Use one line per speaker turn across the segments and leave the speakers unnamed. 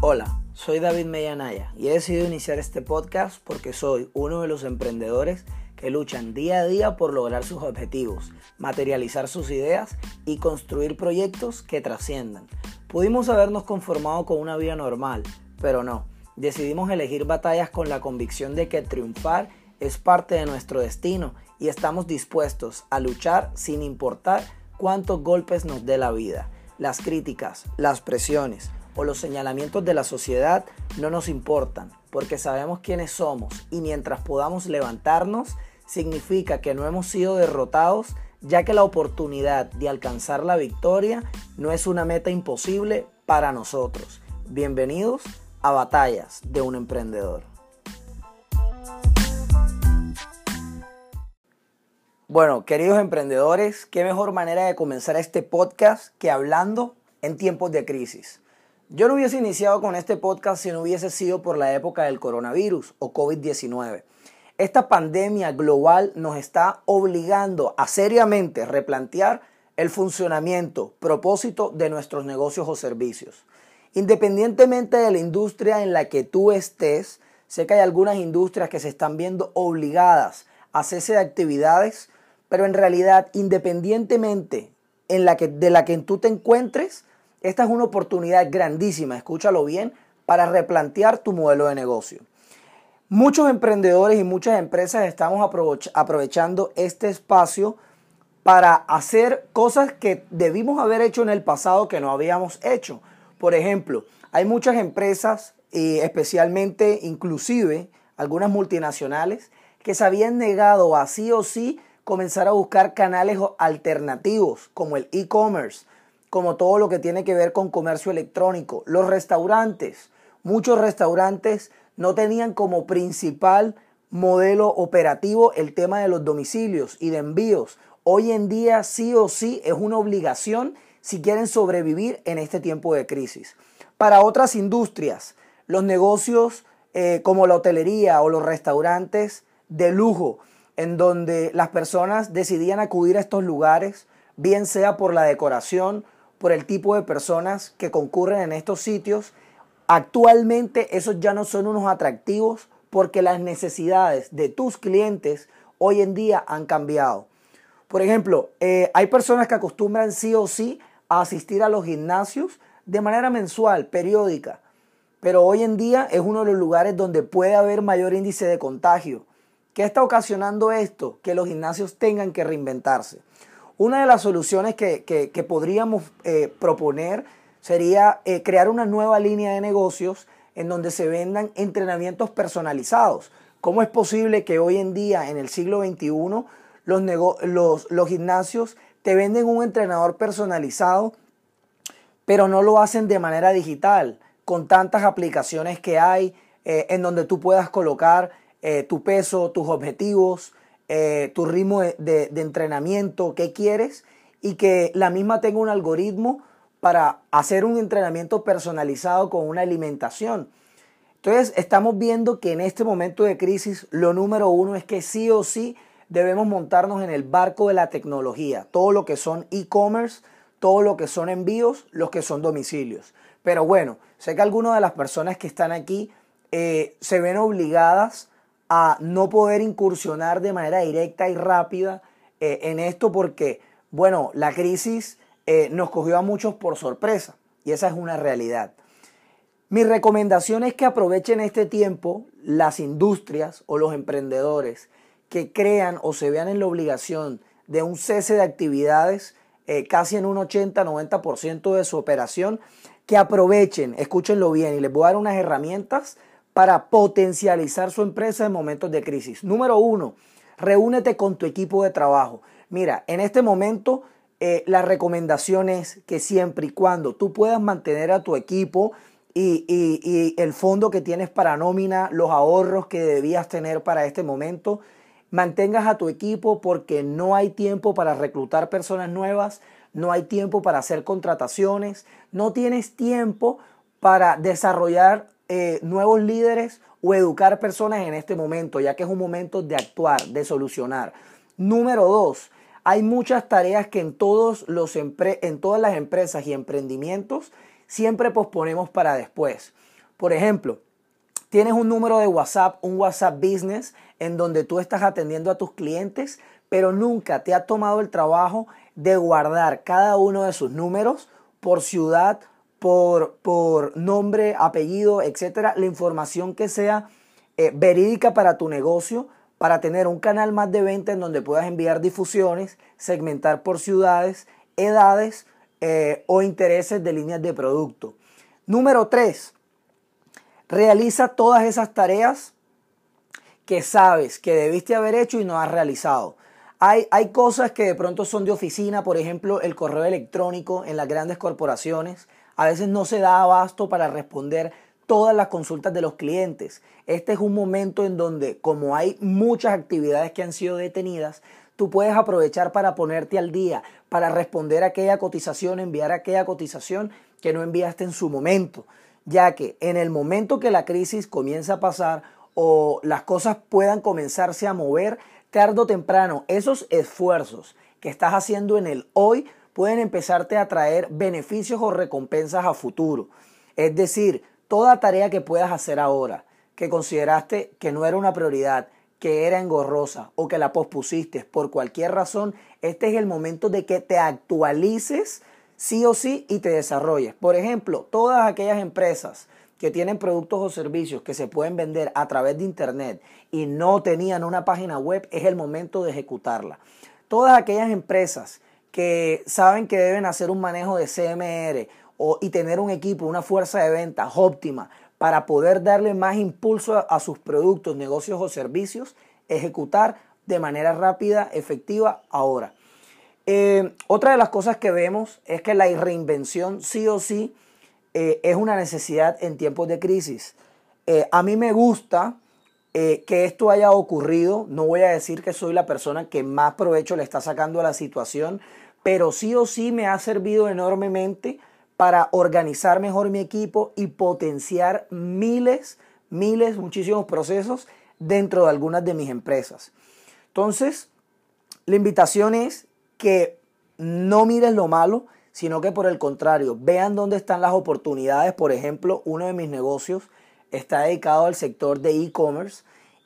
Hola, soy David Mellanaya y he decidido iniciar este podcast porque soy uno de los emprendedores que luchan día a día por lograr sus objetivos, materializar sus ideas y construir proyectos que trasciendan. Pudimos habernos conformado con una vida normal, pero no. Decidimos elegir batallas con la convicción de que triunfar es parte de nuestro destino y estamos dispuestos a luchar sin importar cuántos golpes nos dé la vida. Las críticas, las presiones o los señalamientos de la sociedad no nos importan porque sabemos quiénes somos y mientras podamos levantarnos significa que no hemos sido derrotados ya que la oportunidad de alcanzar la victoria no es una meta imposible para nosotros. Bienvenidos a Batallas de un Emprendedor. Bueno, queridos emprendedores, qué mejor manera de comenzar este podcast que hablando en tiempos de crisis. Yo no hubiese iniciado con este podcast si no hubiese sido por la época del coronavirus o COVID-19. Esta pandemia global nos está obligando a seriamente replantear el funcionamiento, propósito de nuestros negocios o servicios. Independientemente de la industria en la que tú estés, sé que hay algunas industrias que se están viendo obligadas a cese de actividades pero en realidad, independientemente en la que, de la que tú te encuentres, esta es una oportunidad grandísima, escúchalo bien, para replantear tu modelo de negocio. Muchos emprendedores y muchas empresas estamos aprovechando este espacio para hacer cosas que debimos haber hecho en el pasado que no habíamos hecho. Por ejemplo, hay muchas empresas, y especialmente inclusive algunas multinacionales, que se habían negado a o sí comenzar a buscar canales alternativos como el e-commerce, como todo lo que tiene que ver con comercio electrónico. Los restaurantes, muchos restaurantes no tenían como principal modelo operativo el tema de los domicilios y de envíos. Hoy en día sí o sí es una obligación si quieren sobrevivir en este tiempo de crisis. Para otras industrias, los negocios eh, como la hotelería o los restaurantes de lujo en donde las personas decidían acudir a estos lugares, bien sea por la decoración, por el tipo de personas que concurren en estos sitios. Actualmente esos ya no son unos atractivos porque las necesidades de tus clientes hoy en día han cambiado. Por ejemplo, eh, hay personas que acostumbran sí o sí a asistir a los gimnasios de manera mensual, periódica, pero hoy en día es uno de los lugares donde puede haber mayor índice de contagio. ¿Qué está ocasionando esto? Que los gimnasios tengan que reinventarse. Una de las soluciones que, podríamos eh, proponer sería eh, crear una nueva línea de negocios en donde se vendan entrenamientos personalizados. ¿Cómo es posible que hoy en día, en el siglo XXI, los, los, gimnasios te venden un entrenador personalizado, pero no lo hacen de manera digital, con tantas aplicaciones que hay, eh, en donde tú puedas colocar tu peso, tus objetivos, eh, tu ritmo de, entrenamiento, qué quieres y que la misma tenga un algoritmo para hacer un entrenamiento personalizado con una alimentación. Entonces estamos viendo que en este momento de crisis lo número uno es que sí o sí debemos montarnos en el barco de la tecnología, todo lo que son e-commerce, todo lo que son envíos, los que son domicilios. Pero bueno, sé que algunas de las personas que están aquí eh, se ven obligadas a no poder incursionar de manera directa y rápida eh, en esto porque, bueno, la crisis eh, nos cogió a muchos por sorpresa y esa es una realidad. Mi recomendación es que aprovechen este tiempo las industrias o los emprendedores que crean o se vean en la obligación de un cese de actividades eh, casi en un 80-90% de su operación, que aprovechen, escúchenlo bien y les voy a dar unas herramientas para potencializar su empresa en momentos de crisis. Número uno, reúnete con tu equipo de trabajo. Mira, en este momento eh, la recomendación es que siempre y cuando tú puedas mantener a tu equipo y, y el fondo que tienes para nómina, los ahorros que debías tener para este momento, mantengas a tu equipo porque no hay tiempo para reclutar personas nuevas, no hay tiempo para hacer contrataciones, no tienes tiempo para desarrollar eh, nuevos líderes o educar personas en este momento, ya que es un momento de actuar, de solucionar. Número dos, hay muchas tareas que en, todos los en todas las empresas y emprendimientos siempre posponemos para después. Por ejemplo, tienes un número de WhatsApp, un WhatsApp Business, en donde tú estás atendiendo a tus clientes, pero nunca te ha tomado el trabajo de guardar cada uno de sus números por ciudad, por, por nombre, apellido, etcétera, la información que sea eh, verídica para tu negocio, para tener un canal más de venta en donde puedas enviar difusiones, segmentar por ciudades, edades eh, o intereses de líneas de producto. Número 3. Realiza todas esas tareas que sabes que debiste haber hecho y no has realizado. Hay, hay, cosas que de pronto son de oficina, por ejemplo, el correo electrónico en las grandes corporaciones. A veces no se da abasto para responder todas las consultas de los clientes. Este es un momento en donde, como hay muchas actividades que han sido detenidas, tú puedes aprovechar para ponerte al día, para responder aquella cotización, enviar aquella cotización que no enviaste en su momento, ya que en el momento que la crisis comienza a pasar o las cosas puedan comenzarse a mover, tarde o temprano, esos esfuerzos que estás haciendo en el hoy pueden empezarte a traer beneficios o recompensas a futuro. Es decir, toda tarea que puedas hacer ahora, que consideraste que no era una prioridad, que era engorrosa o que la pospusiste por cualquier razón, este es el momento de que te actualices sí o sí y te desarrolles. Por ejemplo, todas aquellas empresas que tienen productos o servicios que se pueden vender a través de Internet y no tenían una página web, es el momento de ejecutarla. Todas aquellas empresas que saben que deben hacer un manejo de CMR y tener un equipo, una fuerza de ventas óptima para poder darle más impulso a, sus productos, negocios o servicios, ejecutar de manera rápida, efectiva, ahora. Eh, otra de las cosas que vemos es que la reinvención sí o sí eh, es una necesidad en tiempos de crisis. Eh, a mí me gusta que esto haya ocurrido. No voy a decir que soy la persona que más provecho le está sacando a la situación, pero sí o sí me ha servido enormemente para organizar mejor mi equipo y potenciar miles, miles, muchísimos procesos dentro de algunas de mis empresas. Entonces, la invitación es que no miren lo malo, sino que por el contrario, vean dónde están las oportunidades. Por ejemplo, uno de mis negocios está dedicado al sector de e-commerce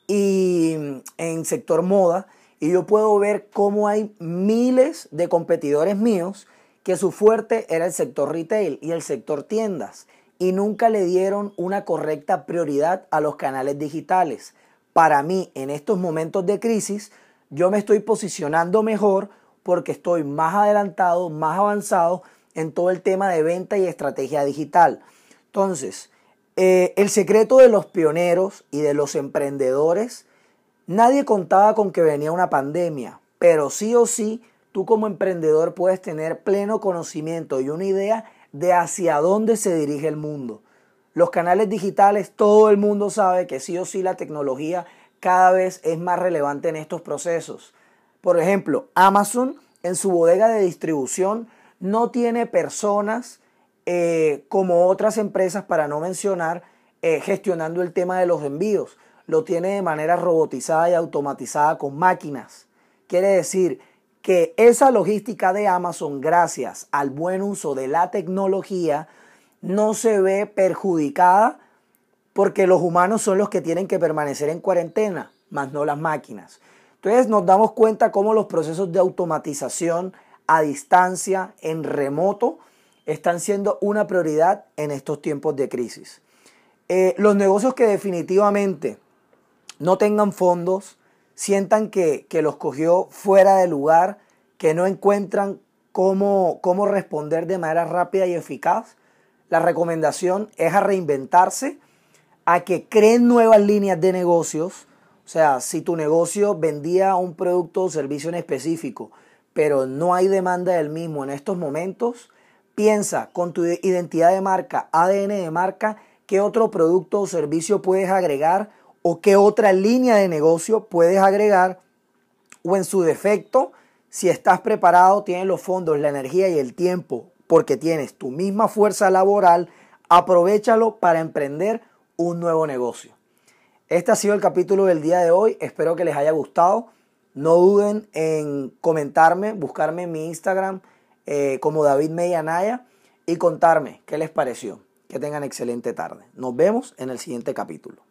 y en sector moda y yo puedo ver cómo hay miles de competidores míos que su fuerte era el sector retail y el sector tiendas y nunca le dieron una correcta prioridad a los canales digitales. Para mí, en estos momentos de crisis, yo me estoy posicionando mejor porque estoy más adelantado, más avanzado en todo el tema de venta y estrategia digital. Entonces, eh, el secreto de los pioneros y de los emprendedores, nadie contaba con que venía una pandemia, pero sí o sí tú como emprendedor puedes tener pleno conocimiento y una idea de hacia dónde se dirige el mundo. Los canales digitales, todo el mundo sabe que sí o sí la tecnología cada vez es más relevante en estos procesos. Por ejemplo, Amazon en su bodega de distribución no tiene personas eh, como otras empresas, para no mencionar, eh, gestionando el tema de los envíos. Lo tiene de manera robotizada y automatizada con máquinas. Quiere decir que esa logística de Amazon, gracias al buen uso de la tecnología, no se ve perjudicada porque los humanos son los que tienen que permanecer en cuarentena, más no las máquinas. Entonces nos damos cuenta cómo los procesos de automatización a distancia, en remoto, están siendo una prioridad en estos tiempos de crisis. Eh, los negocios que definitivamente no tengan fondos, sientan que, los cogió fuera de lugar, que no encuentran cómo, cómo responder de manera rápida y eficaz, la recomendación es a reinventarse, a que creen nuevas líneas de negocios. O sea, si tu negocio vendía un producto o servicio en específico, pero no hay demanda del mismo en estos momentos, piensa con tu identidad de marca, ADN de marca, qué otro producto o servicio puedes agregar o qué otra línea de negocio puedes agregar o en su defecto, si estás preparado, tienes los fondos, la energía y el tiempo porque tienes tu misma fuerza laboral, aprovechalo para emprender un nuevo negocio. Este ha sido el capítulo del día de hoy, espero que les haya gustado. No duden en comentarme, buscarme en mi Instagram eh, como David Medianaya y contarme qué les pareció Que tengan excelente tarde. Nos vemos en el siguiente capítulo.